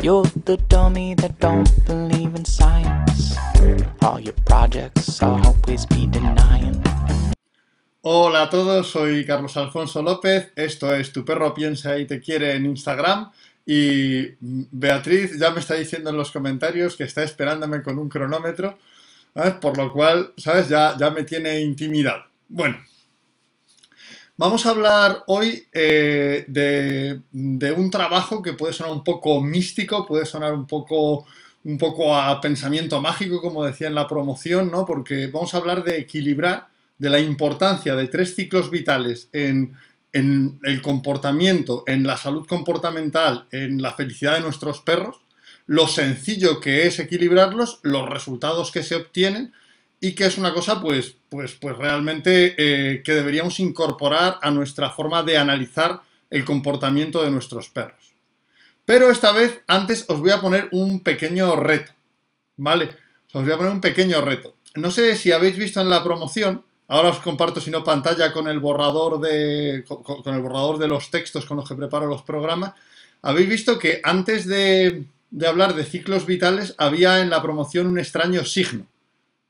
You're the dummy that don't believe in science. All your projects always be denying. Hola a todos, soy Carlos Alfonso López, esto es Tu perro piensa y te quiere en Instagram y Beatriz ya me está diciendo en los comentarios que está esperándome con un cronómetro, ¿sabes? por lo cual, ¿sabes? Ya, ya me tiene intimidad. Bueno, vamos a hablar hoy eh, de, un trabajo que puede sonar un poco místico, puede sonar un poco un poco a pensamiento mágico, como decía en la promoción, ¿no? Porque vamos a hablar de equilibrar, de la importancia de tres ciclos vitales en, en el comportamiento, en la salud comportamental, en la felicidad de nuestros perros, lo sencillo que es equilibrarlos, los resultados que se obtienen y que es una cosa pues, pues, pues realmente eh, que deberíamos incorporar a nuestra forma de analizar el comportamiento de nuestros perros. Pero esta vez, antes os voy a poner un pequeño reto, ¿vale? Os voy a poner un pequeño reto. No sé si habéis visto en la promoción, ahora os comparto si no pantalla con el borrador de, con, el borrador de los textos con los que preparo los programas, habéis visto que antes de hablar de ciclos vitales había en la promoción un extraño signo,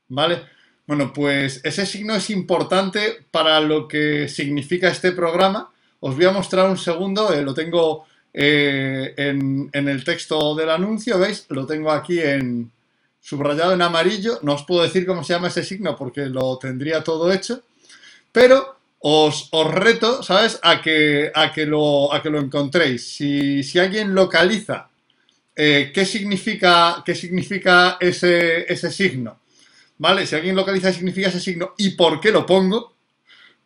¿vale? Bueno, pues ese signo es importante para lo que significa este programa. Os voy a mostrar un segundo, eh, lo tengo eh, en, el texto del anuncio, ¿veis? Lo tengo aquí en subrayado en amarillo. No os puedo decir cómo se llama ese signo porque lo tendría todo hecho, pero os, os reto, ¿sabes?, a que, a que, lo, a que lo encontréis. Si, si alguien localiza eh, qué significa, qué significa ese, ese signo, ¿vale? Si alguien localiza significa ese signo y por qué lo pongo,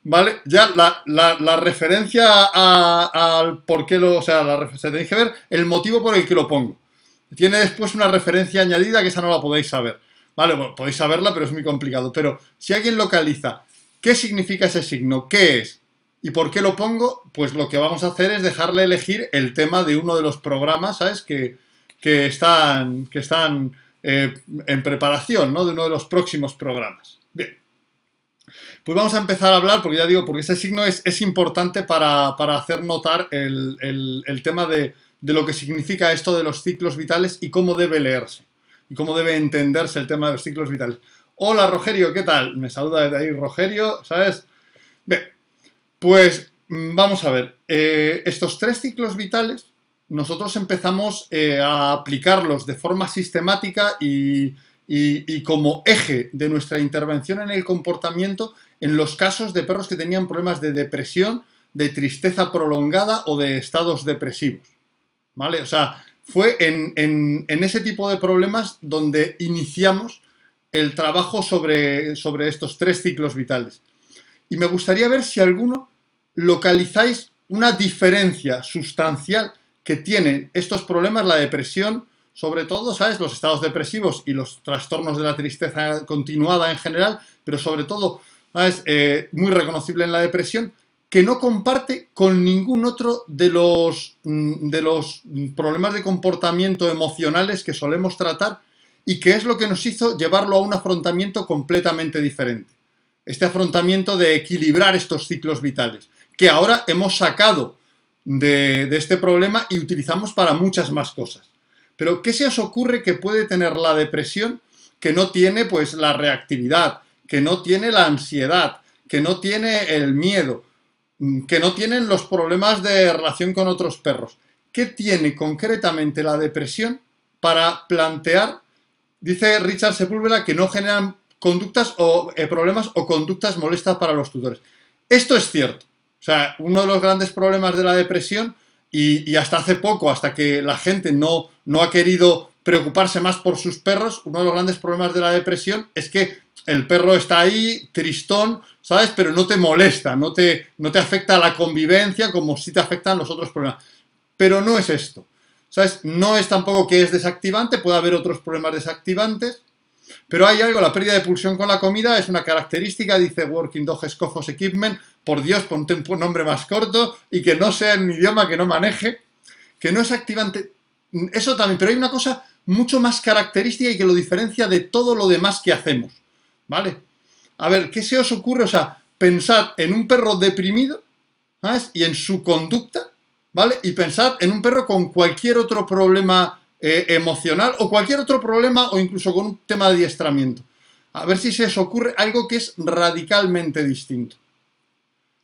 ¿Vale? Ya la, la, la referencia al por qué lo. O sea, la, se tenéis que ver el motivo por el que lo pongo. Tiene después una referencia añadida que esa no la podéis saber. ¿Vale? Bueno, podéis saberla, pero es muy complicado. Pero si alguien localiza qué significa ese signo, qué es y por qué lo pongo, pues lo que vamos a hacer es dejarle elegir el tema de uno de los programas, ¿sabes? Que, que están, que están eh, en preparación, ¿no? De uno de los próximos programas. Bien. Pues vamos a empezar a hablar, porque ya digo, porque ese signo es, es importante para, para, hacer notar el, el, tema de, de, lo que significa esto de los ciclos vitales y cómo debe leerse, y cómo debe entenderse el tema de los ciclos vitales. Hola Rogerio, ¿qué tal? Me saluda desde ahí Rogerio, ¿sabes? Bien, pues vamos a ver, eh, estos tres ciclos vitales nosotros empezamos eh, a aplicarlos de forma sistemática y, como eje de nuestra intervención en el comportamiento en los casos de perros que tenían problemas de depresión, de tristeza prolongada o de estados depresivos. ¿Vale? O sea, fue en, ese tipo de problemas donde iniciamos el trabajo sobre estos tres ciclos vitales. Y me gustaría ver si alguno localizáis una diferencia sustancial que tienen estos problemas, la depresión, sobre todo, ¿sabes? Los estados depresivos y los trastornos de la tristeza continuada en general, pero sobre todo ¿sabes? Eh, muy reconocible en la depresión, que no comparte con ningún otro de los, mm, de los problemas de comportamiento emocionales que solemos tratar y que es lo que nos hizo llevarlo a un afrontamiento completamente diferente. Este afrontamiento de equilibrar estos ciclos vitales, que ahora hemos sacado de, este problema y utilizamos para muchas más cosas. Pero, ¿qué se os ocurre que puede tener la depresión que no tiene pues la reactividad, que no tiene la ansiedad, que no tiene el miedo, mm, que no tienen los problemas de relación con otros perros. ¿Qué tiene concretamente la depresión para plantear, dice Richard Sepúlveda, que no generan conductas o eh, problemas o conductas molestas para los tutores? Esto es cierto. O sea, uno de los grandes problemas de la depresión, y, hasta hace poco, hasta que la gente no, no ha querido preocuparse más por sus perros, uno de los grandes problemas de la depresión es que el perro está ahí, tristón, ¿sabes? Pero no te molesta, no te, no te afecta la convivencia como si te afectan los otros problemas. Pero no es esto, ¿sabes? No es tampoco que es desactivante, puede haber otros problemas desactivantes, pero hay algo, la pérdida de pulsión con la comida es una característica, dice Working Dog Scofos Equipment, por Dios, ponte un nombre más corto y que no sea en un idioma que no maneje, que no es activante. Eso también, pero hay una cosa mucho más característica y que lo diferencia de todo lo demás que hacemos. ¿Vale? A ver, ¿qué se os ocurre? O sea, pensad en un perro deprimido, ¿sabes? Y en su conducta, ¿vale? Y pensad en un perro con cualquier otro problema eh, emocional o cualquier otro problema o incluso con un tema de adiestramiento. A ver si se os ocurre algo que es radicalmente distinto.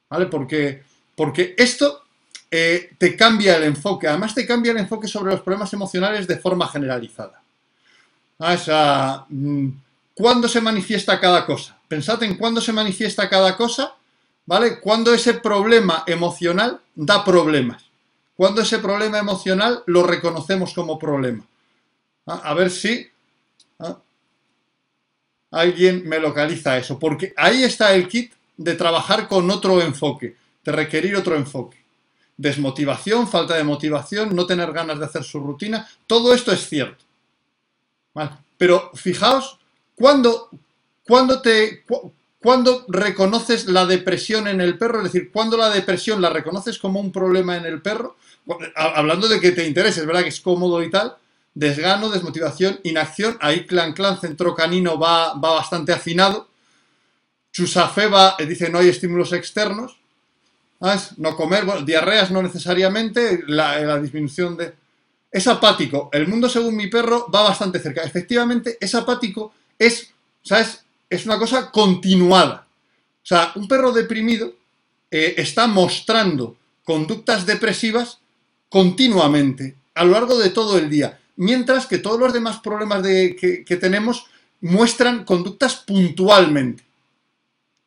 ¿Vale? Porque, porque esto eh, te cambia el enfoque. Además te cambia el enfoque sobre los problemas emocionales de forma generalizada. Ah, mm, ¿cuándo se manifiesta cada cosa? Pensad en cuándo se manifiesta cada cosa, ¿vale? Cuando ese problema emocional da problemas. Cuando ese problema emocional lo reconocemos como problema. Ah, a ver si ah, alguien me localiza eso, porque ahí está el kit de trabajar con otro enfoque, de requerir otro enfoque desmotivación, falta de motivación, no tener ganas de hacer su rutina, todo esto es cierto. Pero fijaos, cuando, te, reconoces la depresión en el perro, es decir, cuando la depresión la reconoces como un problema en el perro, hablando de que te interese, es verdad que es cómodo y tal, desgano, desmotivación, inacción, ahí clan clan centro canino va, va bastante afinado, Chusafeba dice no hay estímulos externos, no comer, bueno, diarreas no necesariamente, la, disminución de... Es apático. El mundo según mi perro va bastante cerca. Efectivamente, es apático, es, ¿sabes? Es una cosa continuada. O sea, un perro deprimido eh, está mostrando conductas depresivas continuamente, a lo largo de todo el día, mientras que todos los demás problemas de, que tenemos muestran conductas puntualmente.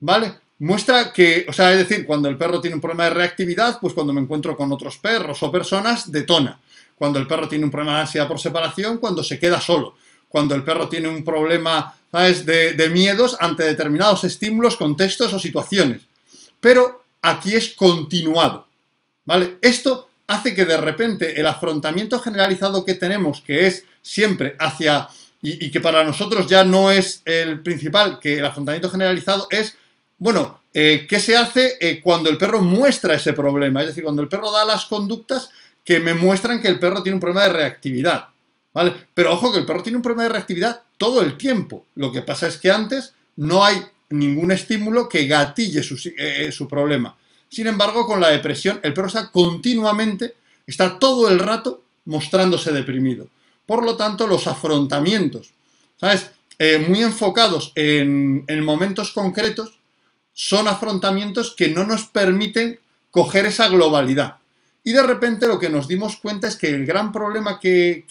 ¿Vale? muestra que, o sea, es decir, cuando el perro tiene un problema de reactividad, pues cuando me encuentro con otros perros o personas, detona. Cuando el perro tiene un problema de ansiedad por separación, cuando se queda solo. Cuando el perro tiene un problema, ¿sabes?, de, de miedos ante determinados estímulos, contextos o situaciones. Pero aquí es continuado, ¿vale? Esto hace que de repente el afrontamiento generalizado que tenemos, que es siempre hacia, y, que para nosotros ya no es el principal, que el afrontamiento generalizado es bueno, eh, ¿qué se hace eh, cuando el perro muestra ese problema? Es decir, cuando el perro da las conductas que me muestran que el perro tiene un problema de reactividad. ¿Vale? Pero ojo que el perro tiene un problema de reactividad todo el tiempo. Lo que pasa es que antes no hay ningún estímulo que gatille su, eh, su problema. Sin embargo, con la depresión, el perro está continuamente, está todo el rato mostrándose deprimido. Por lo tanto, los afrontamientos, ¿sabes? muy enfocados en, en momentos concretos, son afrontamientos que no nos permiten coger esa globalidad. Y de repente lo que nos dimos cuenta es que el gran problema que,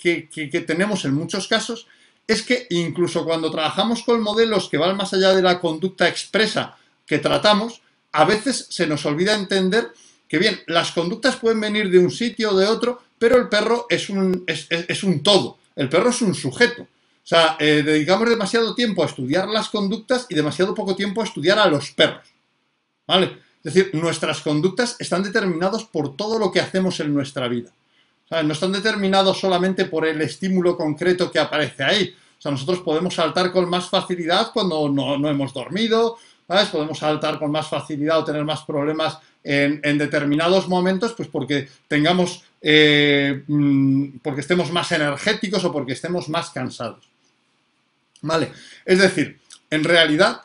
tenemos en muchos casos es que incluso cuando trabajamos con modelos que van más allá de la conducta expresa que tratamos, a veces se nos olvida entender que bien, las conductas pueden venir de un sitio o de otro, pero el perro es un, es un todo, el perro es un sujeto. O sea, eh, dedicamos demasiado tiempo a estudiar las conductas y demasiado poco tiempo a estudiar a los perros. ¿Vale? Es decir, nuestras conductas están determinadas por todo lo que hacemos en nuestra vida. No están determinados solamente por el estímulo concreto que aparece ahí. O sea, nosotros podemos saltar con más facilidad cuando no, hemos dormido, Podemos saltar con más facilidad o tener más problemas en, determinados momentos, pues porque tengamos, eh, mm, porque estemos más energéticos o porque estemos más cansados. ¿Vale? Es decir, en realidad.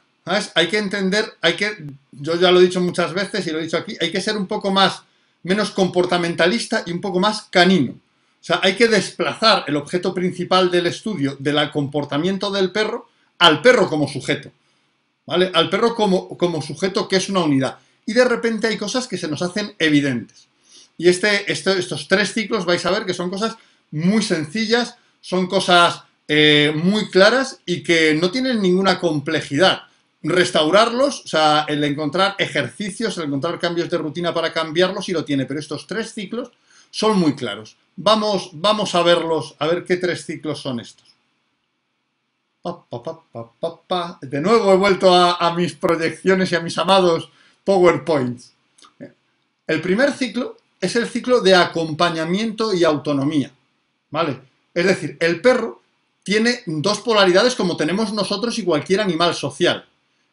Hay que entender, hay que, yo ya lo he dicho muchas veces y lo he dicho aquí, hay que ser un poco más, menos comportamentalista y un poco más canino. O sea, hay que desplazar el objeto principal del estudio del comportamiento del perro al perro como sujeto. ¿Vale? Al perro como, como sujeto que es una unidad. Y de repente hay cosas que se nos hacen evidentes. Y este, este estos tres ciclos vais a ver que son cosas muy sencillas, son cosas eh, muy claras y que no tienen ninguna complejidad. Restaurarlos, o sea, el encontrar ejercicios, el encontrar cambios de rutina para cambiarlos, sí lo tiene, pero estos tres ciclos son muy claros. Vamos, vamos a verlos, a ver qué tres ciclos son estos. De nuevo he vuelto a, mis proyecciones y a mis amados PowerPoints. El primer ciclo es el ciclo de acompañamiento y autonomía. ¿Vale? Es decir, el perro tiene dos polaridades como tenemos nosotros y cualquier animal social.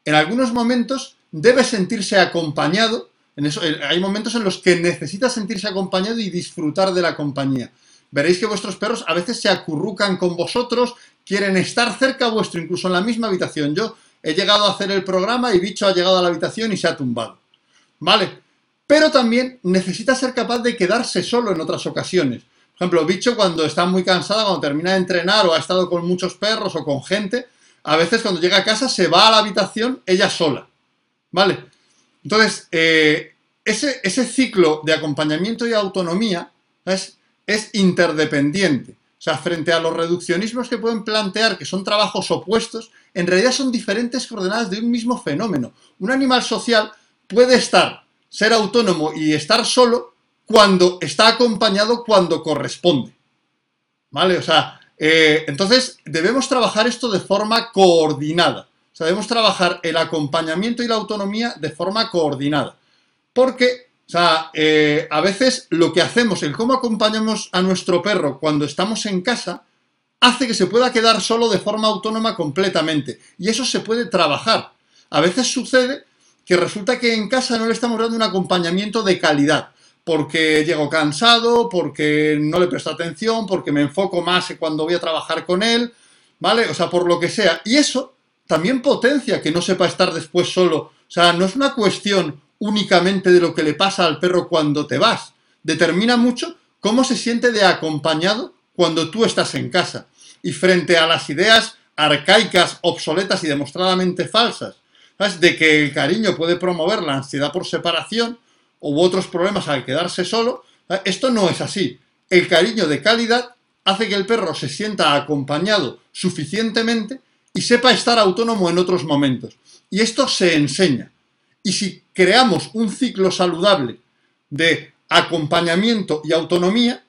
En algunos momentos debe sentirse acompañado, eso, hay momentos en los que necesita sentirse acompañado y disfrutar de la compañía. Veréis que vuestros perros a veces se acurrucan con vosotros, quieren estar cerca vuestro, incluso en la misma habitación. Yo he llegado a hacer el programa y Bicho ha llegado a la habitación y se ha tumbado. ¿Vale? Pero también necesita ser capaz de quedarse solo en otras ocasiones Por ejemplo, Bicho cuando está muy cansada, cuando termina de entrenar o ha estado con muchos perros o con gente, a veces cuando llega a casa se va a la habitación ella sola. ¿Vale? Entonces, eh, ese, ese, ciclo de acompañamiento y autonomía es, es interdependiente. Sea, frente a los reduccionismos que pueden plantear que son trabajos opuestos, en realidad son diferentes coordenadas de un mismo fenómeno. Un animal social puede estar, ser autónomo y estar solo cuando está acompañado cuando corresponde. ¿Vale? O sea, eh, entonces debemos trabajar esto de forma coordinada. O sea, debemos trabajar el acompañamiento y la autonomía de forma coordinada. Porque, o sea, eh, a veces lo que hacemos, el cómo acompañamos a nuestro perro cuando estamos en casa, hace que se pueda quedar solo de forma autónoma completamente. Y eso se puede trabajar. A veces sucede que resulta que en casa no le estamos dando un acompañamiento de calidad porque llego cansado, porque no le presto atención, porque me enfoco más cuando voy a trabajar con él, ¿vale? O sea, por lo que sea. Y eso también potencia que no sepa estar después solo. O sea, no es una cuestión únicamente de lo que le pasa al perro cuando te vas. Determina mucho cómo se siente de acompañado cuando tú estás en casa. Y frente a las ideas arcaicas, obsoletas y demostradamente falsas, ¿sabes? de que el cariño puede promover la ansiedad por separación, u otros problemas al quedarse solo. Esto no es así. El cariño de calidad hace que el perro se sienta acompañado suficientemente y sepa estar autónomo en otros momentos. Y esto se enseña. Y si creamos un ciclo saludable de acompañamiento y autonomía,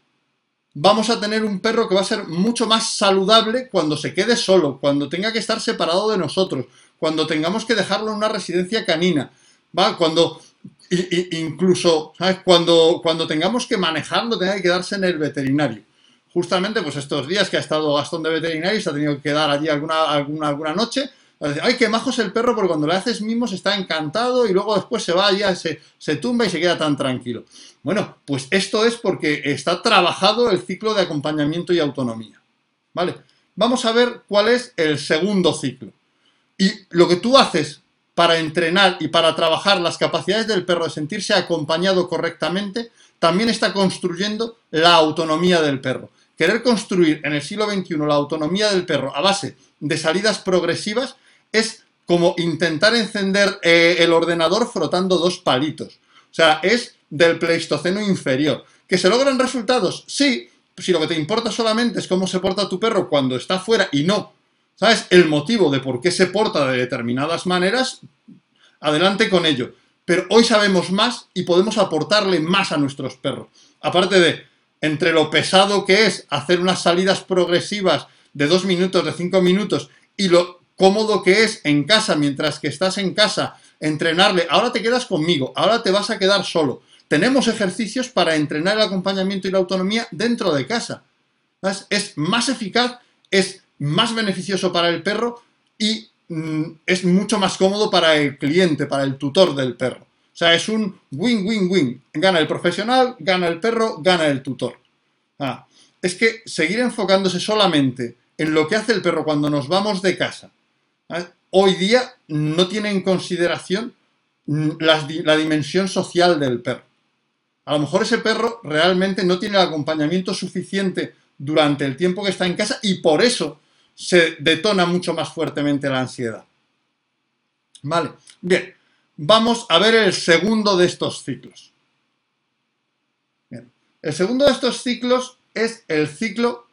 vamos a tener un perro que va a ser mucho más saludable cuando se quede solo, cuando tenga que estar separado de nosotros, cuando tengamos que dejarlo en una residencia canina, ¿va? Cuando incluso. Cuando, cuando tengamos que manejarlo, tenga que quedarse en el veterinario. Justamente, pues estos días que ha estado Gastón de veterinario y se ha tenido que quedar allí alguna, alguna, alguna noche. Ay, qué majo es el perro, porque cuando le haces mimos está encantado y luego después se va allá, se, se tumba y se queda tan tranquilo. Bueno, pues esto es porque está trabajado el ciclo de acompañamiento y autonomía. ¿Vale? Vamos a ver cuál es el segundo ciclo. Y lo que tú haces para entrenar y para trabajar las capacidades del perro de sentirse acompañado correctamente, también está construyendo la autonomía del perro. Querer construir en el siglo XXI la autonomía del perro a base de salidas progresivas es como intentar encender eh, el ordenador frotando dos palitos. O sea, es del Pleistoceno inferior. ¿Que se logran resultados? Sí, si lo que te importa solamente es cómo se porta tu perro cuando está fuera y no ¿sabes? El motivo de por qué se porta de determinadas maneras, adelante con ello. Pero hoy sabemos más y podemos aportarle más a nuestros perros. Aparte de, entre lo pesado que es hacer unas salidas progresivas de dos minutos, de cinco minutos, y lo cómodo que es en casa, mientras que estás en casa, entrenarle, ahora te quedas conmigo, ahora te vas a quedar solo. Tenemos ejercicios para entrenar el acompañamiento y la autonomía dentro de casa. Es más eficaz, es más beneficioso para el perro y mm, es mucho más cómodo para el cliente, para el tutor del perro. O sea, es un win-win-win. Gana el profesional, gana el perro, gana el tutor. Ah, es que seguir enfocándose solamente en lo que hace el perro cuando nos vamos de casa, ¿ah? hoy día no tiene en consideración la, la dimensión social del perro. A lo mejor ese perro realmente no tiene el acompañamiento suficiente durante el tiempo que está en casa y por eso se detona mucho más fuertemente la ansiedad. Vale, bien, vamos a ver el segundo de estos ciclos. Bien. El segundo de estos ciclos es el ciclo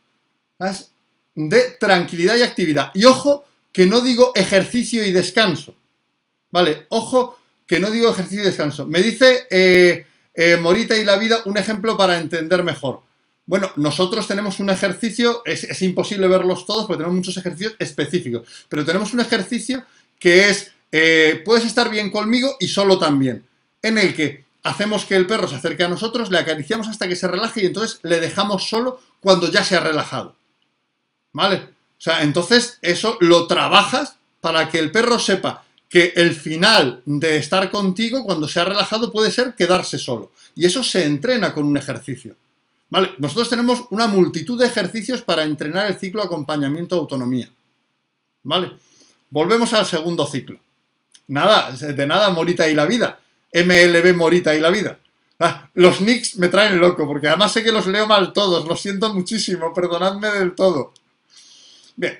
de tranquilidad y actividad. Y ojo que no digo ejercicio y descanso. Vale, ojo que no digo ejercicio y descanso. Me dice eh, eh, Morita y la vida un ejemplo para entender mejor. Bueno, nosotros tenemos un ejercicio, es, imposible verlos todos porque tenemos muchos ejercicios específicos, pero tenemos un ejercicio que es, eh, puedes estar bien conmigo y solo también, en el que hacemos que el perro se acerque a nosotros, le acariciamos hasta que se relaje y entonces le dejamos solo cuando ya se ha relajado. ¿Vale? O sea, entonces eso lo trabajas para que el perro sepa que el final de estar contigo cuando se ha relajado puede ser quedarse solo. Y eso se entrena con un ejercicio. Vale, nosotros tenemos una multitud de ejercicios para entrenar el ciclo acompañamiento-autonomía. ¿Vale? Volvemos al segundo ciclo. Nada, de nada Morita y la vida. MLB Morita y la vida. Ah, los nicks me traen loco, porque además sé que los leo mal todos, lo siento muchísimo, perdonadme del todo. Bien,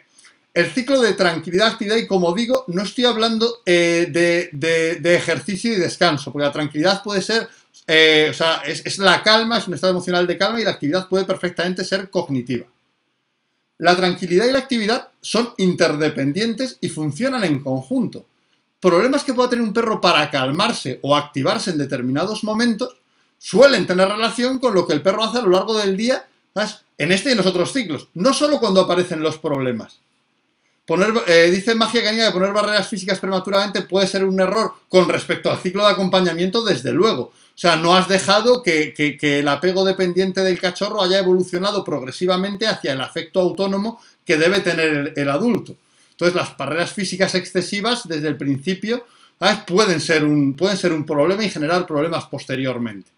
el ciclo de tranquilidad, actividad y como digo, no estoy hablando eh, de, ejercicio y descanso, porque la tranquilidad puede ser, eh, o sea, es, la calma, es un estado emocional de calma y la actividad puede perfectamente ser cognitiva. La tranquilidad y la actividad son interdependientes y funcionan en conjunto. Problemas que pueda tener un perro para calmarse o activarse en determinados momentos suelen tener relación con lo que el perro hace a lo largo del día, en este y en los otros ciclos, no solo cuando aparecen los problemas. Eh, dice Magia Canina que poner barreras físicas prematuramente puede ser un error con respecto al ciclo de acompañamiento, desde luego. O sea, no has dejado que, el apego dependiente del cachorro haya evolucionado progresivamente hacia el afecto autónomo que debe tener el, adulto. Entonces, las barreras físicas excesivas desde el principio pueden ser un problema y generar problemas posteriormente.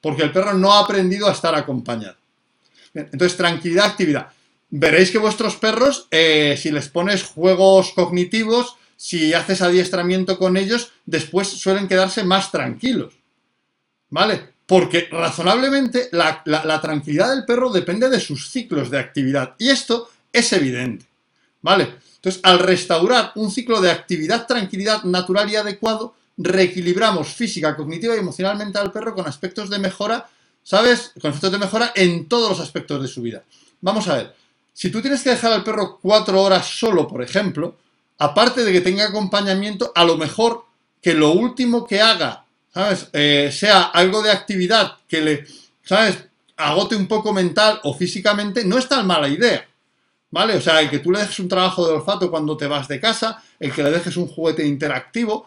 Porque el perro no ha aprendido a estar acompañado. Entonces, tranquilidad, actividad veréis que vuestros perros, eh, si les pones juegos cognitivos, si haces adiestramiento con ellos, después suelen quedarse más tranquilos. ¿Vale? Porque razonablemente la, tranquilidad del perro depende de sus ciclos de actividad. Y esto es evidente. ¿Vale? Entonces, al restaurar un ciclo de actividad, tranquilidad natural y adecuado, reequilibramos física, cognitiva y emocionalmente al perro con aspectos de mejora, ¿sabes? Con aspectos de mejora en todos los aspectos de su vida. Vamos a ver. Si tú tienes que dejar al perro cuatro horas solo, por ejemplo, aparte de que tenga acompañamiento, a lo mejor que lo último que haga, ¿sabes? Eh, sea algo de actividad que le, ¿sabes? Agote un poco mental o físicamente, no es tan mala idea. ¿Vale? O sea, el que tú le dejes un trabajo de olfato cuando te vas de casa, el que le dejes un juguete interactivo,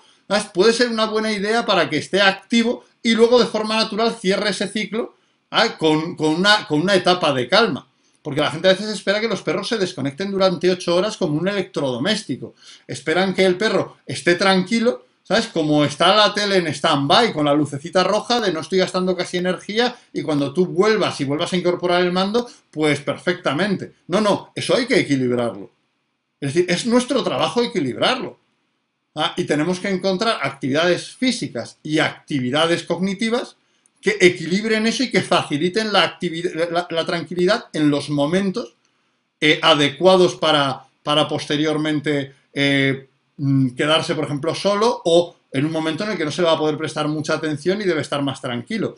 puede ser una buena idea para que esté activo y luego de forma natural cierre ese ciclo con, una, con una etapa de calma. Porque la gente a veces espera que los perros se desconecten durante ocho horas como un electrodoméstico. Esperan que el perro esté tranquilo, ¿sabes? Como está la tele en stand-by con la lucecita roja de no estoy gastando casi energía y cuando tú vuelvas y vuelvas a incorporar el mando, pues perfectamente. No, no, eso hay que equilibrarlo. Es decir, es nuestro trabajo equilibrarlo. ¿Ah? Y tenemos que encontrar actividades físicas y actividades cognitivas que equilibren eso y que faciliten la, tranquilidad en los momentos eh, adecuados para, para posteriormente eh, mm, quedarse, por ejemplo, solo o en un momento en el que no se le va a poder prestar mucha atención y debe estar más tranquilo.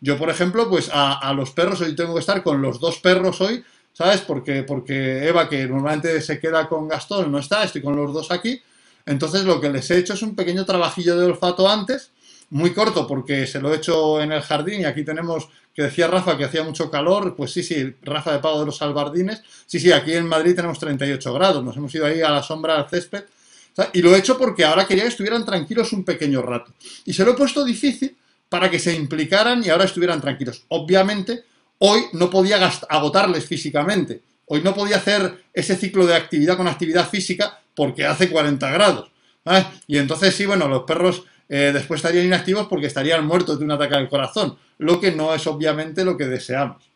Yo, por ejemplo, pues a, los perros, hoy tengo que estar con los dos perros hoy, ¿sabes? Porque, porque Eva, que normalmente se queda con Gastón, no está, estoy con los dos aquí. Entonces lo que les he hecho es un pequeño trabajillo de olfato antes muy corto porque se lo he hecho en el jardín y aquí tenemos, que decía Rafa que hacía mucho calor, pues sí, sí, Rafa de Pavo de los Albardines, sí, sí, aquí en Madrid tenemos 38 grados, nos hemos ido ahí a la sombra al césped, y lo he hecho porque ahora quería que estuvieran tranquilos un pequeño rato. Y se lo he puesto difícil para que se implicaran y ahora estuvieran tranquilos. Obviamente, hoy no podía agotarles físicamente, hoy no podía hacer ese ciclo de actividad con actividad física porque hace 40 grados. Y entonces sí, bueno, los perros eh, después estarían inactivos porque estarían muertos de un ataque al corazón, lo que no es obviamente lo que deseamos.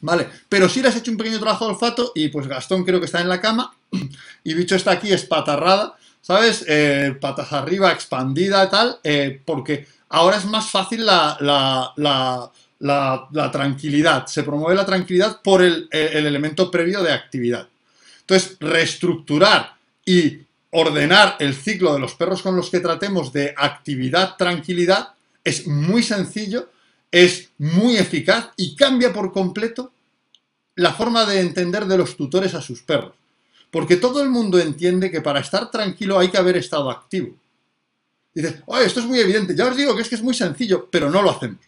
Vale, pero si le has hecho un pequeño trabajo de olfato y pues Gastón creo que está en la cama y bicho está aquí espatarrada, ¿sabes? Eh, patas arriba, expandida tal, eh, porque ahora es más fácil la, la, tranquilidad, se promueve la tranquilidad por el, el elemento previo de actividad. Entonces, reestructurar y ordenar el ciclo de los perros con los que tratemos de actividad, tranquilidad, es muy sencillo, es muy eficaz y cambia por completo la forma de entender de los tutores a sus perros. Porque todo el mundo entiende que para estar tranquilo hay que haber estado activo. Dices, oye, esto es muy evidente, ya os digo que es que es muy sencillo, pero no lo hacemos.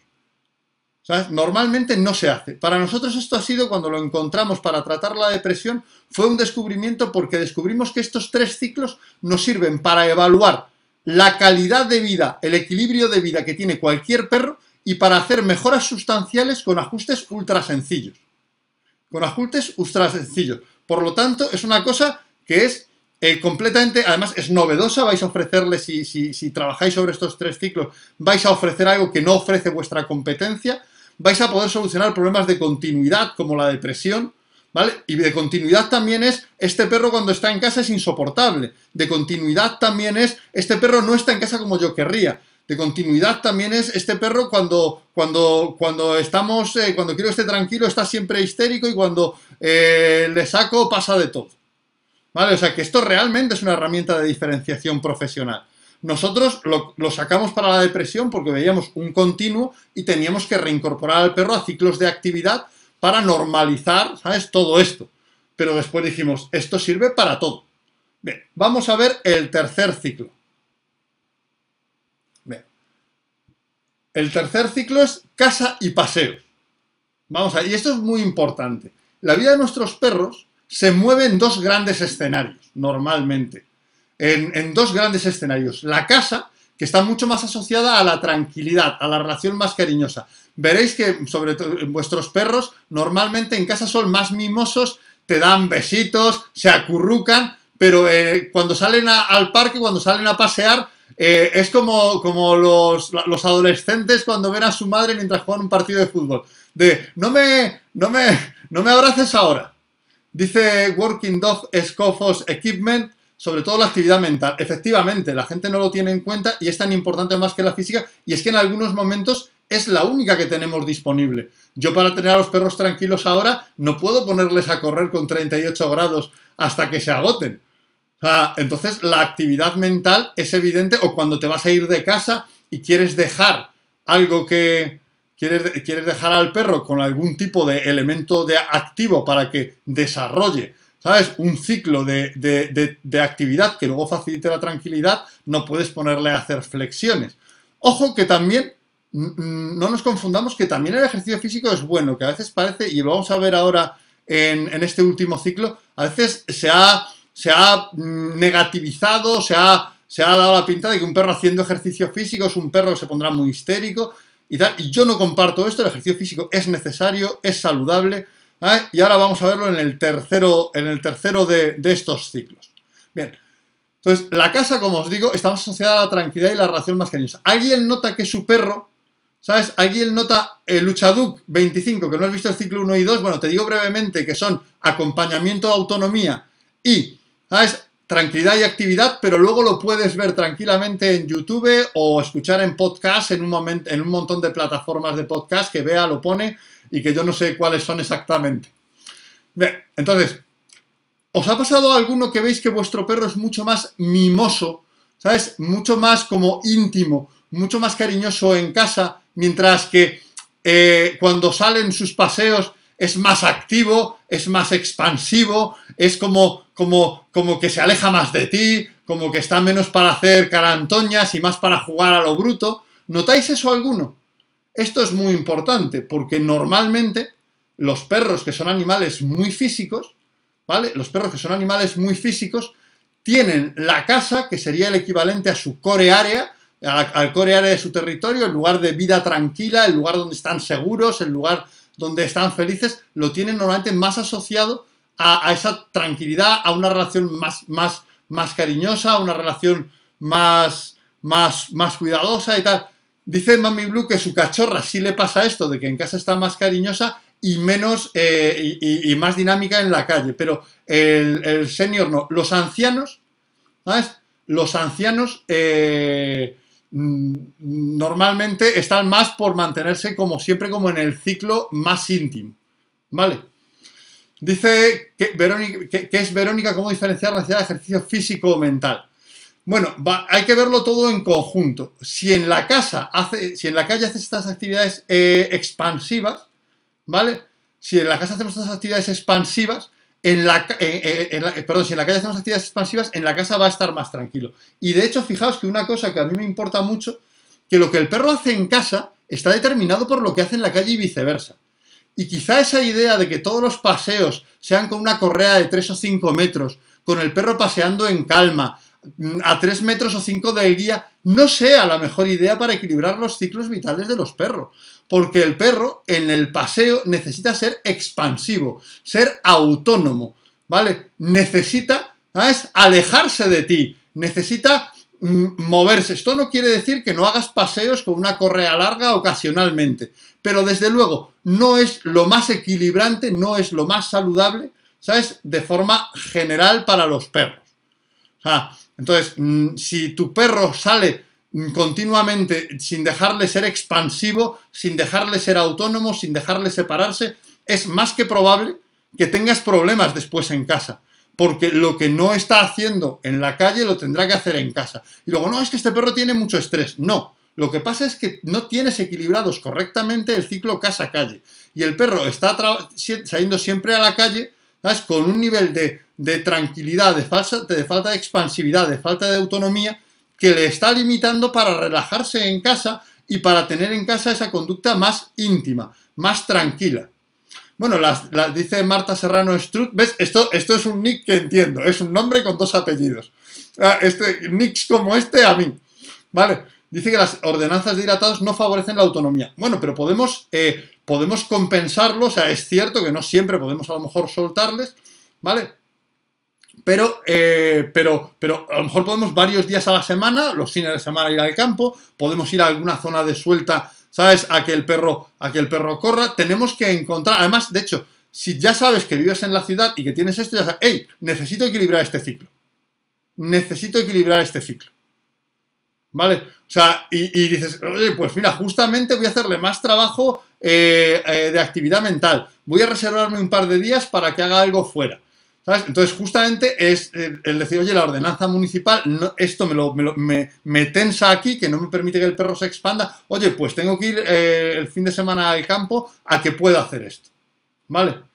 Normalmente no se hace. Para nosotros esto ha sido cuando lo encontramos para tratar la depresión, fue un descubrimiento porque descubrimos que estos tres ciclos nos sirven para evaluar la calidad de vida, el equilibrio de vida que tiene cualquier perro y para hacer mejoras sustanciales con ajustes ultra sencillos. Con ajustes ultra sencillos. Por lo tanto, es una cosa que es eh, completamente, además es novedosa, vais a ofrecerle, si, si trabajáis sobre estos tres ciclos, vais a ofrecer algo que no ofrece vuestra competencia, vais a poder solucionar problemas de continuidad como la depresión, ¿vale? Y de continuidad también es, este perro cuando está en casa es insoportable. De continuidad también es, este perro no está en casa como yo querría. de continuidad también es este perro cuando, cuando, cuando estamos, eh, cuando quiero esté tranquilo, está siempre histérico y cuando eh, le saco pasa de todo. ¿Vale? O sea que esto realmente es una herramienta de diferenciación profesional. Nosotros lo, sacamos para la depresión porque veíamos un continuo y teníamos que reincorporar al perro a ciclos de actividad para normalizar, ¿sabes? Todo esto. Pero después dijimos, esto sirve para todo. Bien, vamos a ver el tercer ciclo. El tercer ciclo es casa y paseo. Vamos a y esto es muy importante. La vida de nuestros perros se mueve en dos grandes escenarios, normalmente en, dos grandes escenarios. La casa, que está mucho más asociada a la tranquilidad, a la relación más cariñosa. Veréis que, sobre todo, vuestros perros normalmente en casa son más mimosos, te dan besitos, se acurrucan, pero eh, cuando salen al parque, cuando salen a pasear, eh, es como, como los, los, adolescentes cuando ven a su madre mientras juegan un partido de fútbol. De, no me, no me, no me abraces ahora. Dice Working Dog Scofos Equipment sobre todo la actividad mental. Efectivamente, la gente no lo tiene en cuenta y es tan importante más que la física y es que en algunos momentos es la única que tenemos disponible. Yo para tener a los perros tranquilos ahora no puedo ponerles a correr con 38 grados hasta que se agoten. entonces la actividad mental es evidente o cuando te vas a ir de casa y quieres dejar algo que... Quieres, quieres dejar al perro con algún tipo de elemento de activo para que desarrolle ¿sabes? Un ciclo de, actividad que luego facilite la tranquilidad, no puedes ponerle a hacer flexiones. Ojo que también, no nos confundamos que también el ejercicio físico es bueno, que a veces parece, y lo vamos a ver ahora en, este último ciclo, a veces se ha, se ha mm, negativizado, se ha, se ha dado la pinta de que un perro haciendo ejercicio físico es un perro que se pondrá muy histérico y tal. Y yo no comparto esto, el ejercicio físico es necesario, es saludable, ¿eh? Y ahora vamos a verlo en el tercero, en el tercero de, estos ciclos. Bien. Entonces, la casa, como os digo, está asociada a la tranquilidad y la relación más cariñosa. ¿Alguien nota que su perro, ¿sabes? ¿Alguien nota el Luchaduc 25, que no has visto el ciclo 1 y 2? Bueno, te digo brevemente que son acompañamiento, autonomía y, ¿sabes? Tranquilidad y actividad, pero luego lo puedes ver tranquilamente en YouTube o escuchar en podcast en un, momento, en un montón de plataformas de podcast que vea, lo pone y que yo no sé cuáles son exactamente. Bien, entonces, ¿os ha pasado alguno que veis que vuestro perro es mucho más mimoso, ¿sabes? Mucho más como íntimo, mucho más cariñoso en casa, mientras que eh, cuando salen sus paseos es más activo, es más expansivo, es como, como, como que se aleja más de ti, como que está menos para hacer carantoñas y más para jugar a lo bruto. ¿Notáis eso alguno? Esto es muy importante porque normalmente los perros que son animales muy físicos, ¿vale? Los perros que son animales muy físicos tienen la casa, que sería el equivalente a su core área, al core área de su territorio, el lugar de vida tranquila, el lugar donde están seguros, el lugar donde están felices, lo tienen normalmente más asociado a, esa tranquilidad, a una relación más, más, más cariñosa, a una relación más, más, más cuidadosa y tal. Dice Mami Blue que su cachorra sí le pasa esto, de que en casa está más cariñosa y menos eh, y, más dinámica en la calle, pero el, senior no. Los ancianos, ¿sabes? Los ancianos eh, mm, normalmente están más por mantenerse como siempre como en el ciclo más íntimo, ¿vale? Dice que, Verónica, que, es Verónica cómo diferenciar la necesidad de ejercicio físico o mental. Bueno, hay que verlo todo en conjunto. Si en la casa hace, si en la calle haces estas actividades eh, expansivas, ¿vale? Si en la casa hacemos estas actividades expansivas, en la, eh, eh, perdón, si en la calle hacemos actividades expansivas, en la casa va a estar más tranquilo. Y de hecho, fijaos que una cosa que a mí me importa mucho, que lo que el perro hace en casa está determinado por lo que hace en la calle y viceversa. Y quizá esa idea de que todos los paseos sean con una correa de 3 o 5 metros, con el perro paseando en calma, a 3 metros o 5 del guía no sea la mejor idea para equilibrar los ciclos vitales de los perros. Porque el perro en el paseo necesita ser expansivo, ser autónomo, ¿vale? Necesita, Alejarse de ti, necesita mm, moverse. Esto no quiere decir que no hagas paseos con una correa larga ocasionalmente, pero desde luego no es lo más equilibrante, no es lo más saludable, ¿sabes? De forma general para los perros. Sea, entonces, mm, si tu perro sale continuamente, sin dejarle ser expansivo, sin dejarle ser autónomo, sin dejarle separarse, es más que probable que tengas problemas después en casa. Porque lo que no está haciendo en la calle lo tendrá que hacer en casa. Y luego, no, es que este perro tiene mucho estrés. No, lo que pasa es que no tienes equilibrados correctamente el ciclo casa-calle. Y el perro está saliendo siempre a la calle, Con un nivel de, tranquilidad, de, de falta de expansividad, de falta de autonomía, que le está limitando para relajarse en casa y para tener en casa esa conducta más íntima, más tranquila. Bueno, las, dice Marta Serrano Strut. ¿Ves? Esto, esto es un nick que entiendo. Es un nombre con dos apellidos. Ah, este, nicks como este a mí. ¿Vale? Dice que las ordenanzas de hidratados no favorecen la autonomía. Bueno, pero podemos, eh, podemos compensarlo. O sea, es cierto que no siempre podemos a lo mejor soltarles. ¿Vale? Pero, eh, pero, pero a lo mejor podemos varios días a la semana, los fines de semana ir al campo, podemos ir a alguna zona de suelta, ¿sabes? A que el perro, a que el perro corra. Tenemos que encontrar, además, de hecho, si ya sabes que vives en la ciudad y que tienes esto, ya sabes, hey, necesito equilibrar este ciclo. Necesito equilibrar este ciclo. ¿Vale? O sea, y, dices, oye, pues mira, justamente voy a hacerle más trabajo eh, eh, de actividad mental. Voy a reservarme un par de días para que haga algo fuera. Entonces, justamente es el decir, oye, la ordenanza municipal, esto me, lo, me, tensa aquí, que no me permite que el perro se expanda. Oye, pues tengo que ir eh, el fin de semana al campo a que pueda hacer esto. ¿Vale?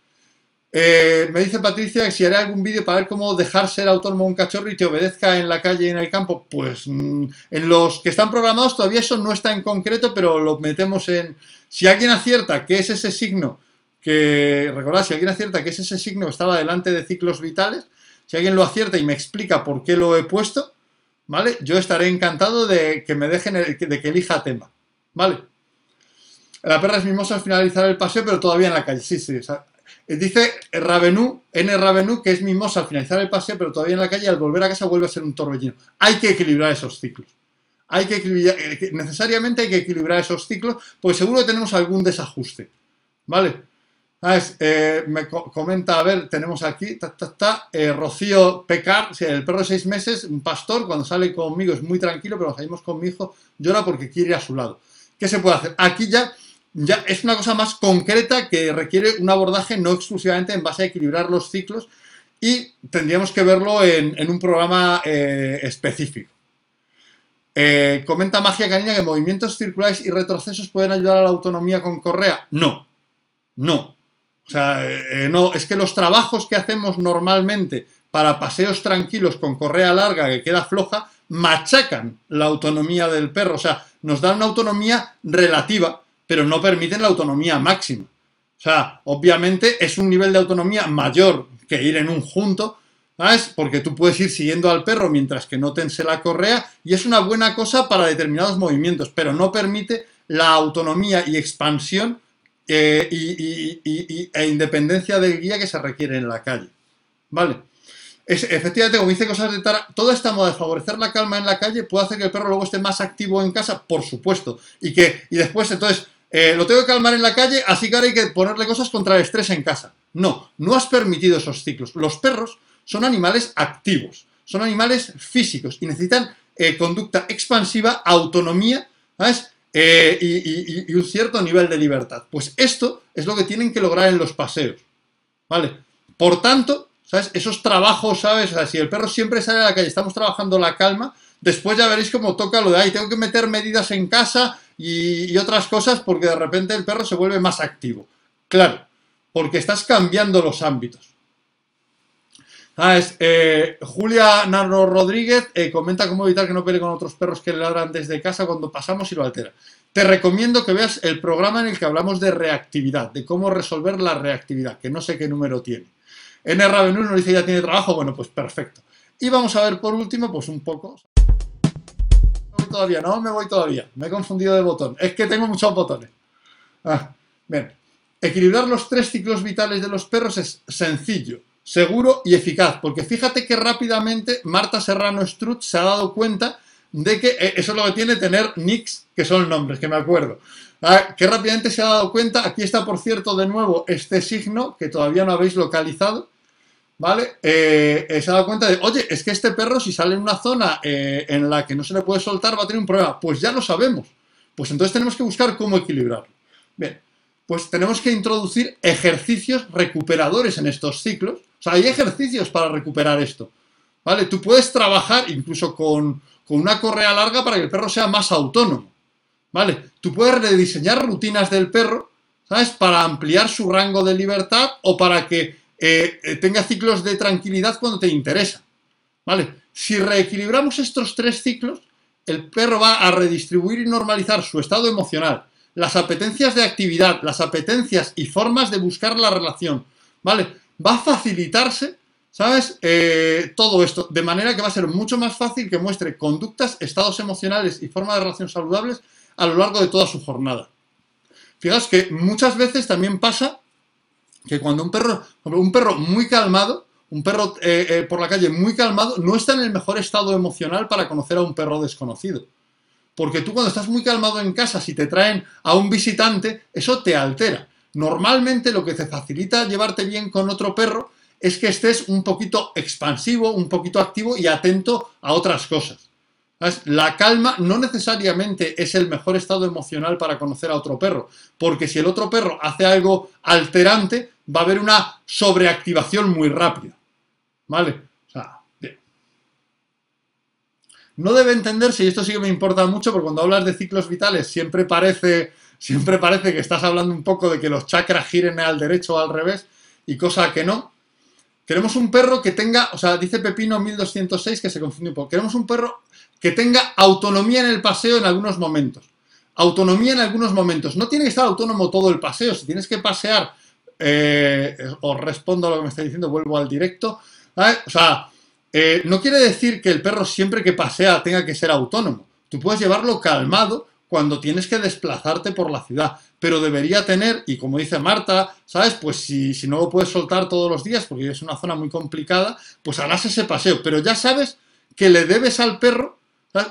Eh, me dice Patricia que si haré algún vídeo para ver cómo dejar ser autónomo un cachorro y te obedezca en la calle y en el campo, pues mm, en los que están programados todavía eso no está en concreto, pero lo metemos en... Si alguien acierta que es ese signo que recordad, si alguien acierta que es ese signo que estaba delante de ciclos vitales, si alguien lo acierta y me explica por qué lo he puesto, ¿vale? Yo estaré encantado de que me dejen, de que elija tema, ¿vale? La perra es mimosa al finalizar el paseo, pero todavía en la calle, sí, sí. Dice Ravenú, N Ravenú, que es mimosa al finalizar el paseo, pero todavía en la calle, al volver a casa vuelve a ser un torbellino. Hay que equilibrar esos ciclos. Hay que equilibrar, eh, necesariamente hay que equilibrar esos ciclos, porque seguro que tenemos algún desajuste, ¿vale? Ah, eh, me comenta, a ver, tenemos aquí, ta, eh, Rocío Pecar, el perro de seis meses, un pastor, cuando sale conmigo es muy tranquilo, pero cuando salimos con mi hijo llora porque quiere ir a su lado. ¿Qué se puede hacer? Aquí ya, ya es una cosa más concreta que requiere un abordaje no exclusivamente en base a equilibrar los ciclos y tendríamos que verlo en, un programa eh, específico. comenta Magia Canina que movimientos circulares y retrocesos pueden ayudar a la autonomía con correa. No, no, o sea, eh, no, es que los trabajos que hacemos normalmente para paseos tranquilos con correa larga que queda floja, machacan la autonomía del perro. O sea, nos dan una autonomía relativa, pero no permiten la autonomía máxima. O sea, obviamente es un nivel de autonomía mayor que ir en un junto, ¿sabes? Porque tú puedes ir siguiendo al perro mientras que no tense la correa y es una buena cosa para determinados movimientos, pero no permite la autonomía y expansión eh, y, e independencia del guía que se requiere en la calle. ¿Vale? Es, efectivamente, como dice cosas de Tara, toda esta moda de favorecer la calma en la calle puede hacer que el perro luego esté más activo en casa, por supuesto. Y que, y después, entonces, eh, lo tengo que calmar en la calle, así que ahora hay que ponerle cosas contra el estrés en casa. No, no has permitido esos ciclos. Los perros son animales activos, son animales físicos y necesitan eh, conducta expansiva, autonomía, ¿sabes? Eh, y, un cierto nivel de libertad. Pues esto es lo que tienen que lograr en los paseos. ¿Vale? Por tanto, ¿sabes? Esos trabajos, ¿sabes? Si el perro siempre sale a la calle, estamos trabajando la calma, después ya veréis cómo toca lo de ahí, tengo que meter medidas en casa y, otras cosas porque de repente el perro se vuelve más activo. Claro, porque estás cambiando los ámbitos. Ah, es, eh, Julia Narro Rodríguez eh, comenta cómo evitar que no pelee con otros perros que le ladran desde casa cuando pasamos y lo altera. Te recomiendo que veas el programa en el que hablamos de reactividad, de cómo resolver la reactividad, que no sé qué número tiene. N. Ravenú nos dice ya tiene trabajo, bueno, pues perfecto. Y vamos a ver por último, pues un poco. Todavía, no me voy todavía, me he confundido de botón. Es que tengo muchos botones. Ah, bien. Equilibrar los tres ciclos vitales de los perros es sencillo seguro y eficaz. Porque fíjate que rápidamente Marta Serrano Strut se ha dado cuenta de que eh, eso es lo que tiene tener nicks, que son nombres, que me acuerdo. Ah, que rápidamente se ha dado cuenta, aquí está por cierto de nuevo este signo que todavía no habéis localizado, ¿vale? Eh, eh, se ha dado cuenta de, oye, es que este perro si sale en una zona eh, en la que no se le puede soltar va a tener un problema. Pues ya lo sabemos. Pues entonces tenemos que buscar cómo equilibrarlo. Bien, pues tenemos que introducir ejercicios recuperadores en estos ciclos. O sea, hay ejercicios para recuperar esto. ¿Vale? Tú puedes trabajar incluso con, con una correa larga para que el perro sea más autónomo. ¿Vale? Tú puedes rediseñar rutinas del perro, ¿sabes? Para ampliar su rango de libertad o para que eh, eh, tenga ciclos de tranquilidad cuando te interesa. ¿Vale? Si reequilibramos estos tres ciclos, el perro va a redistribuir y normalizar su estado emocional, las apetencias de actividad, las apetencias y formas de buscar la relación. ¿Vale? Va a facilitarse, ¿sabes? Eh, todo esto, de manera que va a ser mucho más fácil que muestre conductas, estados emocionales y formas de relación saludables a lo largo de toda su jornada. Fijaos que muchas veces también pasa que cuando un perro, un perro muy calmado, un perro eh, eh, por la calle muy calmado, no está en el mejor estado emocional para conocer a un perro desconocido. Porque tú cuando estás muy calmado en casa, si te traen a un visitante, eso te altera. Normalmente lo que te facilita llevarte bien con otro perro es que estés un poquito expansivo, un poquito activo y atento a otras cosas. La calma no necesariamente es el mejor estado emocional para conocer a otro perro, porque si el otro perro hace algo alterante, va a haber una sobreactivación muy rápida. ¿Vale? O sea, bien. No debe entenderse, y esto sí que me importa mucho, porque cuando hablas de ciclos vitales siempre parece, siempre parece que estás hablando un poco de que los chakras giren al derecho o al revés, y cosa que no. Queremos un perro que tenga, o sea, dice Pepino 1206 que se confunde un poco. Queremos un perro que tenga autonomía en el paseo en algunos momentos. Autonomía en algunos momentos. No tiene que estar autónomo todo el paseo. Si tienes que pasear, eh, os respondo a lo que me está diciendo, vuelvo al directo. O sea, eh, no quiere decir que el perro siempre que pasea tenga que ser autónomo. Tú puedes llevarlo calmado cuando tienes que desplazarte por la ciudad, pero debería tener, y como dice Marta, ¿sabes? Pues si, si no lo puedes soltar todos los días, porque es una zona muy complicada, pues harás ese paseo, pero ya sabes que le debes al perro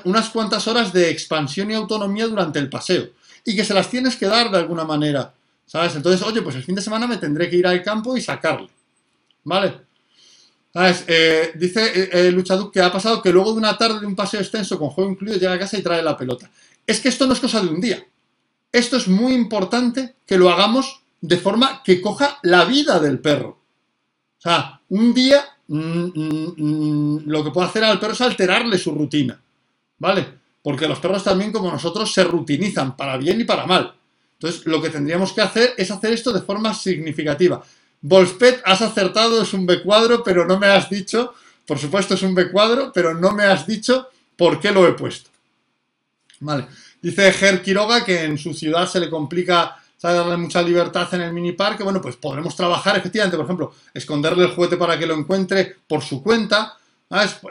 unas cuantas horas de expansión y autonomía durante el paseo. Y que se las tienes que dar de alguna manera. ¿Sabes? Entonces, oye, pues el fin de semana me tendré que ir al campo y sacarle. ¿Vale? ¿Sabes? Eh, dice eh, eh Luchaduc que ha pasado que luego de una tarde de un paseo extenso con juego incluido llega a casa y trae la pelota. Es que esto no es cosa de un día. Esto es muy importante que lo hagamos de forma que coja la vida del perro. O sea, un día mm, mm, mm, lo que puede hacer al perro es alterarle su rutina. ¿vale? Porque los perros también, como nosotros, se rutinizan para bien y para mal. Entonces, lo que tendríamos que hacer es hacer esto de forma significativa. Volspet, has acertado, es un B cuadro, pero no me has dicho, por supuesto es un B cuadro, pero no me has dicho por qué lo he puesto. Vale. Dice Ger Quiroga que en su ciudad se le complica darle mucha libertad en el mini parque. Bueno, pues podremos trabajar efectivamente, por ejemplo, esconderle el juguete para que lo encuentre por su cuenta.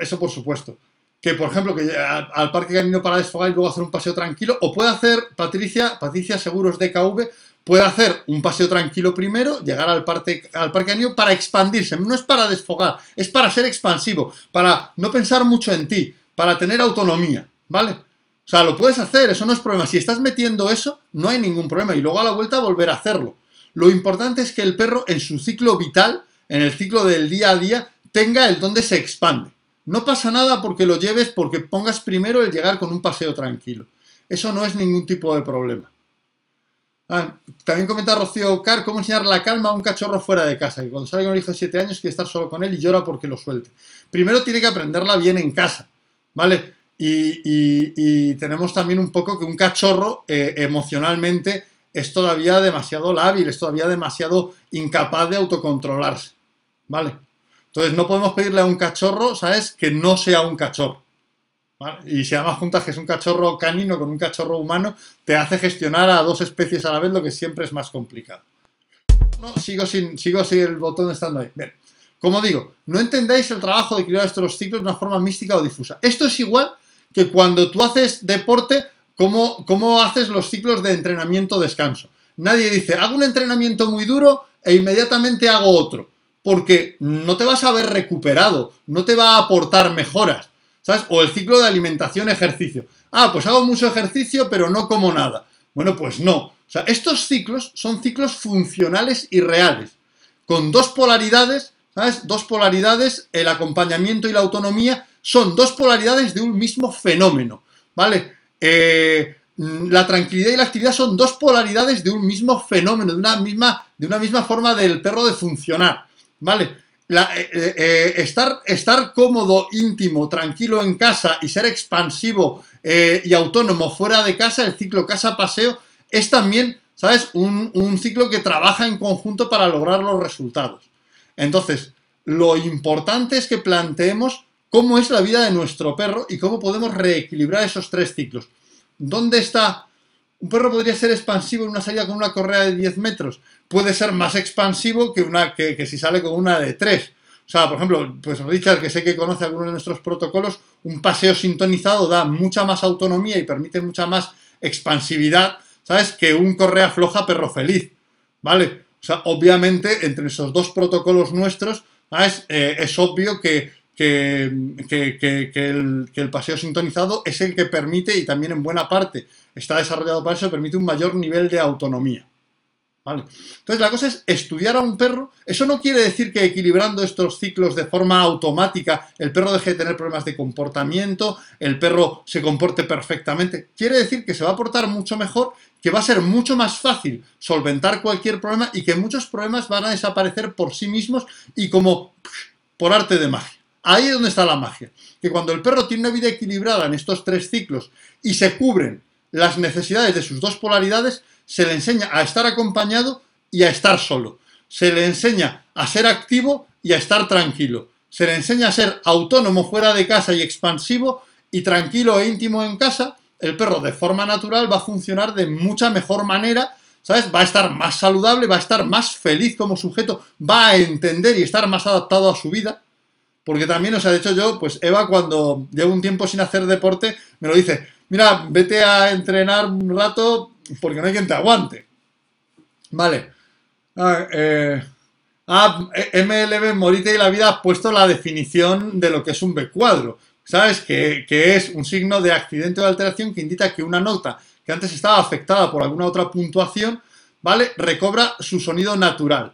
Eso por supuesto que, por ejemplo, que al, parque canino para desfogar y luego hacer un paseo tranquilo, o puede hacer, Patricia, Patricia Seguros DKV, puede hacer un paseo tranquilo primero, llegar al parque, al parque canino para expandirse, no es para desfogar, es para ser expansivo, para no pensar mucho en ti, para tener autonomía, ¿vale? O sea, lo puedes hacer, eso no es problema. Si estás metiendo eso, no hay ningún problema. Y luego a la vuelta volver a hacerlo. Lo importante es que el perro en su ciclo vital, en el ciclo del día a día, tenga el donde se expande. No pasa nada porque lo lleves, porque pongas primero el llegar con un paseo tranquilo. Eso no es ningún tipo de problema. Ah, también comenta Rocío Car cómo enseñar la calma a un cachorro fuera de casa. Y cuando con un hijo de 7 años quiere estar solo con él y llora porque lo suelte. Primero tiene que aprenderla bien en casa, ¿vale? Y, tenemos también un poco que un cachorro eh, emocionalmente es todavía demasiado lábil, es todavía demasiado incapaz de autocontrolarse, ¿vale? Entonces no podemos pedirle a un cachorro, ¿sabes? Que no sea un cachorro. Y si además juntas que es un cachorro canino con un cachorro humano, te hace gestionar a dos especies a la vez, lo que siempre es más complicado. No, sigo sin, sigo sin el botón estando ahí. Bien. Como digo, no entendáis el trabajo de equilibrar estos ciclos de una forma mística o difusa. Esto es igual que cuando tú haces deporte, ¿cómo, cómo haces los ciclos de entrenamiento-descanso? Nadie dice, hago un entrenamiento muy duro e inmediatamente hago otro porque no te vas a ver recuperado, no te va a aportar mejoras, ¿sabes? O el ciclo de alimentación-ejercicio. Ah, pues hago mucho ejercicio, pero no como nada. Bueno, pues no. O sea, estos ciclos son ciclos funcionales y reales, con dos polaridades, ¿sabes? Dos polaridades, el acompañamiento y la autonomía son dos polaridades de un mismo fenómeno, ¿vale? Eh, la tranquilidad y la actividad son dos polaridades de un mismo fenómeno, de una misma, de una misma forma del perro de funcionar, ¿vale? Eh, eh, estar, estar cómodo, íntimo, tranquilo en casa y ser expansivo y autónomo fuera de casa, el ciclo casa-paseo, es también, ¿sabes? Un, un ciclo que trabaja en conjunto para lograr los resultados. Entonces, lo importante es que planteemos cómo es la vida de nuestro perro y cómo podemos reequilibrar esos tres ciclos. ¿Dónde está? Un perro podría ser expansivo en una salida con una correa de 10 metros. Puede ser más expansivo que, una, que, si sale con una de 3. O sea, por ejemplo, pues Richard, que sé que conoce algunos de nuestros protocolos, un paseo sintonizado da mucha más autonomía y permite mucha más expansividad, ¿sabes? Que un correa floja perro feliz, ¿vale? O sea, obviamente, entre esos dos protocolos nuestros, eh, es obvio que que, el, paseo sintonizado es el que permite, y también en buena parte está desarrollado para eso, permite un mayor nivel de autonomía. Entonces la cosa es estudiar a un perro. Eso no quiere decir que equilibrando estos ciclos de forma automática el perro deje de tener problemas de comportamiento, el perro se comporte perfectamente. Quiere decir que se va a portar mucho mejor, que va a ser mucho más fácil solventar cualquier problema y que muchos problemas van a desaparecer por sí mismos y como por arte de magia. Ahí es donde está la magia. Que cuando el perro tiene una vida equilibrada en estos tres ciclos y se cubren las necesidades de sus dos polaridades, se le enseña a estar acompañado y a estar solo. Se le enseña a ser activo y a estar tranquilo. Se le enseña a ser autónomo fuera de casa y expansivo y tranquilo e íntimo en casa. El perro de forma natural va a funcionar de mucha mejor manera ¿sabes? Va a estar más saludable, va a estar más feliz como sujeto, va a entender y estar más adaptado a su vida. Porque también, o sea, de hecho yo, pues Eva cuando llevo un tiempo sin hacer deporte, me lo dice, mira, vete a entrenar un rato porque no hay quien te aguante. Vale. Ah, eh, ah MLB Morite y la vida ha puesto la definición de lo que es un B cuadro. ¿Sabes? Que, que es un signo de accidente o alteración que indica que una nota que antes estaba afectada por alguna otra puntuación, ¿vale? Recobra su sonido natural.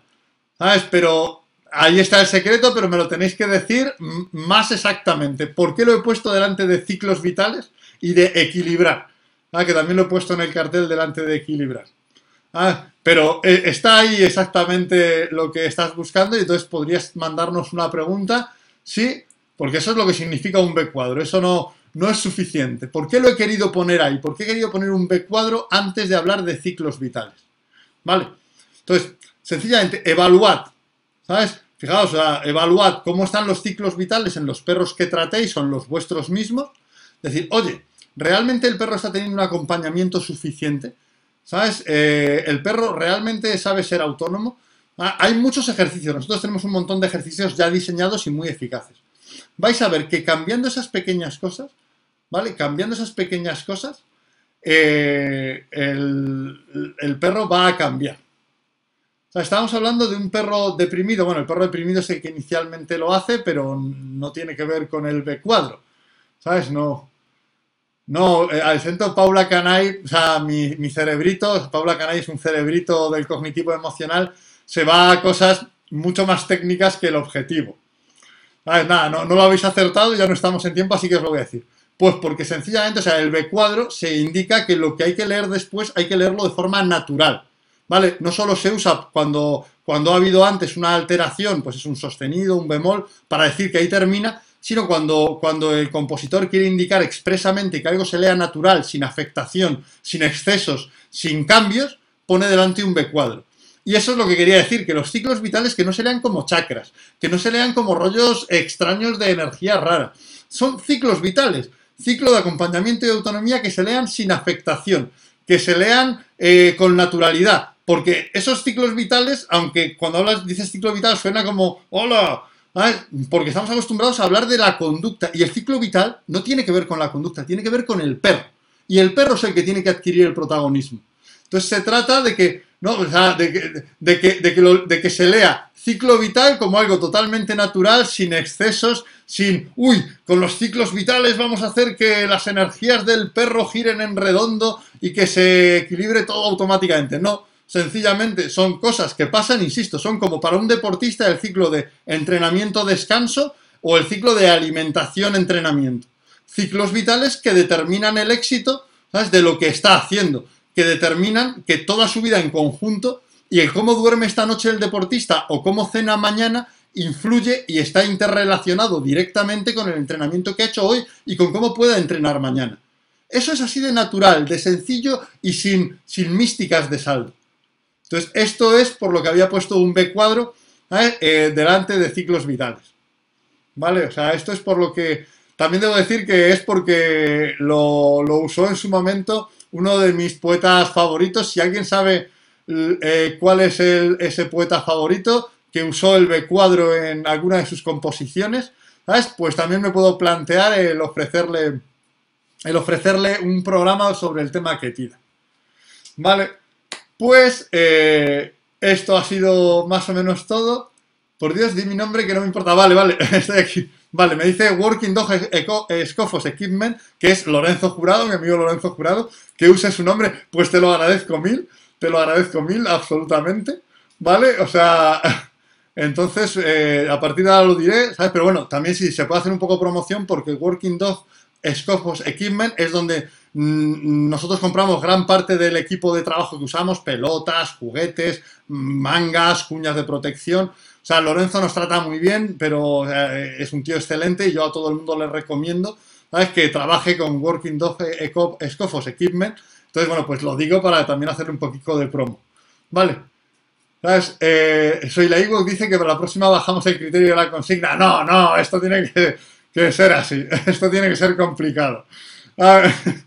¿Sabes? Pero Ahí está el secreto, pero me lo tenéis que decir más exactamente. ¿Por qué lo he puesto delante de ciclos vitales y de equilibrar? Ah, que también lo he puesto en el cartel delante de equilibrar. Ah, pero eh, está ahí exactamente lo que estás buscando y entonces podrías mandarnos una pregunta. Sí, porque eso es lo que significa un B cuadro. Eso no, no es suficiente. ¿Por qué lo he querido poner ahí? ¿Por qué he querido poner un B cuadro antes de hablar de ciclos vitales? ¿Vale? Entonces, sencillamente, evaluad ¿Sabes? Fijaos, evaluad cómo están los ciclos vitales en los perros que tratéis o en los vuestros mismos. Decir, oye, ¿realmente el perro está teniendo un acompañamiento suficiente? ¿Sabes? Eh, ¿El perro realmente sabe ser autónomo? Ah, hay muchos ejercicios. Nosotros tenemos un montón de ejercicios ya diseñados y muy eficaces. Vais a ver que cambiando esas pequeñas cosas, ¿vale? Cambiando esas pequeñas cosas, eh, el perro va a cambiar. O sea, estábamos hablando de un perro deprimido. Bueno, el perro deprimido es el que inicialmente lo hace, pero no tiene que ver con el B cuadro. ¿Sabes? No. No, eh, al centro Paula Canay, o sea, mi, mi, cerebrito, Paula Canay es un cerebrito del cognitivo emocional, se va a cosas mucho más técnicas que el objetivo. Nada, no, no lo habéis acertado, ya no estamos en tiempo, así que os lo voy a decir. Pues porque sencillamente, o sea, el B cuadro se indica que lo que hay que leer después hay que leerlo de forma natural. ¿vale? No solo se usa cuando, cuando ha habido antes una alteración, pues es un sostenido, un bemol, para decir que ahí termina, sino cuando, cuando el compositor quiere indicar expresamente que algo se lea natural, sin afectación, sin excesos, sin cambios, pone delante un B cuadro. Y eso es lo que quería decir, que los ciclos vitales que no se lean como chakras, que no se lean como rollos extraños de energía rara. Son ciclos vitales, ciclo de acompañamiento y autonomía que se lean sin afectación, que se lean eh, con naturalidad, porque esos ciclos vitales, aunque cuando hablas, dices ciclo vital suena como, hola, porque estamos acostumbrados a hablar de la conducta. Y el ciclo vital no tiene que ver con la conducta, tiene que ver con el perro. Y el perro es el que tiene que adquirir el protagonismo. Entonces se trata de que, ¿no? de, que, de, que, de, que, se lea ciclo vital como algo totalmente natural, sin excesos, sin, uy, con los ciclos vitales vamos a hacer que las energías del perro giren en redondo y que se equilibre todo automáticamente. No, sencillamente son cosas que pasan, insisto, son como para un deportista el ciclo de entrenamiento-descanso o el ciclo de alimentación-entrenamiento. Ciclos vitales que determinan el éxito de lo que está haciendo, que determinan que toda su vida en conjunto y el cómo duerme esta noche el deportista o cómo cena mañana influye y está interrelacionado directamente con el entrenamiento que ha hecho hoy y con cómo pueda entrenar mañana. Eso es así de natural, de sencillo y sin, sin místicas de saldo. Entonces, esto es por lo que había puesto un B cuadro eh, delante de ciclos vitales. ¿Vale? O sea, esto es por lo que... También debo decir que es porque lo, usó en su momento uno de mis poetas favoritos. Si alguien sabe eh, cuál es ese poeta favorito que usó el B cuadro en alguna de sus composiciones, ¿sabes? Pues también me puedo plantear el ofrecerle, el ofrecerle un programa sobre el tema que tira. ¿Vale? Pues eh, esto ha sido más o menos todo. Por Dios, di mi nombre que no me importa. Vale, vale, estoy aquí. Vale, me dice Working Dog Scofos Equipment, que es Lorenzo Jurado, mi amigo Lorenzo Jurado, que use su nombre. Pues te lo agradezco mil, te lo agradezco mil, absolutamente. ¿Vale? O sea, entonces, eh, a partir de ahora lo diré, ¿sabes? Pero bueno, también sí, se puede hacer un poco promoción porque Working Dog Scofos Equipment es donde Mm, nosotros compramos gran parte del equipo de trabajo que usamos, pelotas, juguetes, mangas, cuñas de protección. O sea, Lorenzo nos trata muy bien, pero eh, es un tío excelente y yo a todo el mundo le recomiendo ¿sabes? que trabaje con Working Dog Scofos Equipment. Entonces, bueno, pues lo digo para también hacerle un poquito de promo. Vale. ¿Sabes? Eh, soy la dice que para la próxima bajamos el criterio de la consigna. No, no, esto tiene que, que ser así. Esto tiene que ser complicado.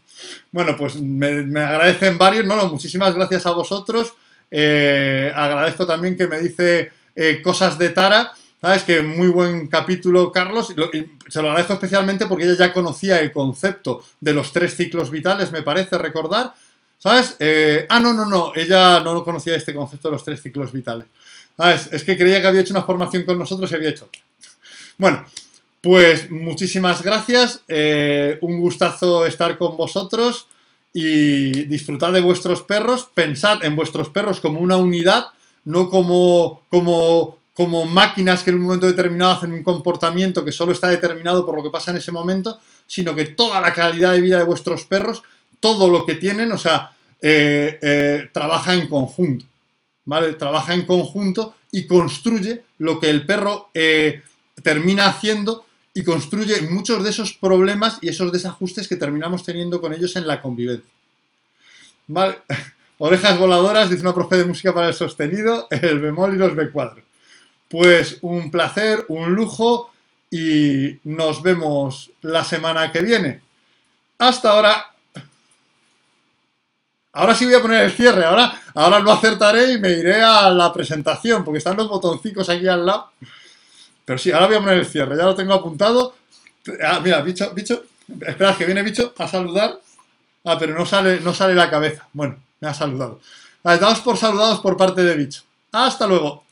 Bueno, pues me, agradecen varios, no, no, muchísimas gracias a vosotros. Eh, agradezco también que me dice eh, cosas de Tara. ¿Sabes? Que muy buen capítulo, Carlos. se lo agradezco especialmente porque ella ya conocía el concepto de los tres ciclos vitales, me parece recordar. ¿Sabes? Eh, ah, no, no, no. Ella no conocía este concepto de los tres ciclos vitales. ¿Sabes? Es que creía que había hecho una formación con nosotros y había hecho otra. Bueno, pues muchísimas gracias, eh, un gustazo estar con vosotros y disfrutar de vuestros perros, pensad en vuestros perros como una unidad, no como, como, como máquinas que en un momento determinado hacen un comportamiento que solo está determinado por lo que pasa en ese momento, sino que toda la calidad de vida de vuestros perros, todo lo que tienen, o sea, eh, eh, trabaja en conjunto, ¿vale? Trabaja en conjunto y construye lo que el perro termina haciendo y construye muchos de esos problemas y esos desajustes que terminamos teniendo con ellos en la convivencia. Vale. Orejas voladoras, dice una profe de música para el sostenido, el bemol y los B cuadro. Pues un placer, un lujo y nos vemos la semana que viene. Hasta ahora. Ahora sí voy a poner el cierre, ahora, ahora lo acertaré y me iré a la presentación, porque están los botoncicos aquí al lado. Pero sí, ahora voy a poner el cierre, ya lo tengo apuntado. Ah, mira, bicho, bicho, espera, que viene bicho a saludar. Ah, pero no sale, no sale la cabeza. Bueno, me ha saludado. Vale, dados por saludados por parte de bicho. Hasta luego.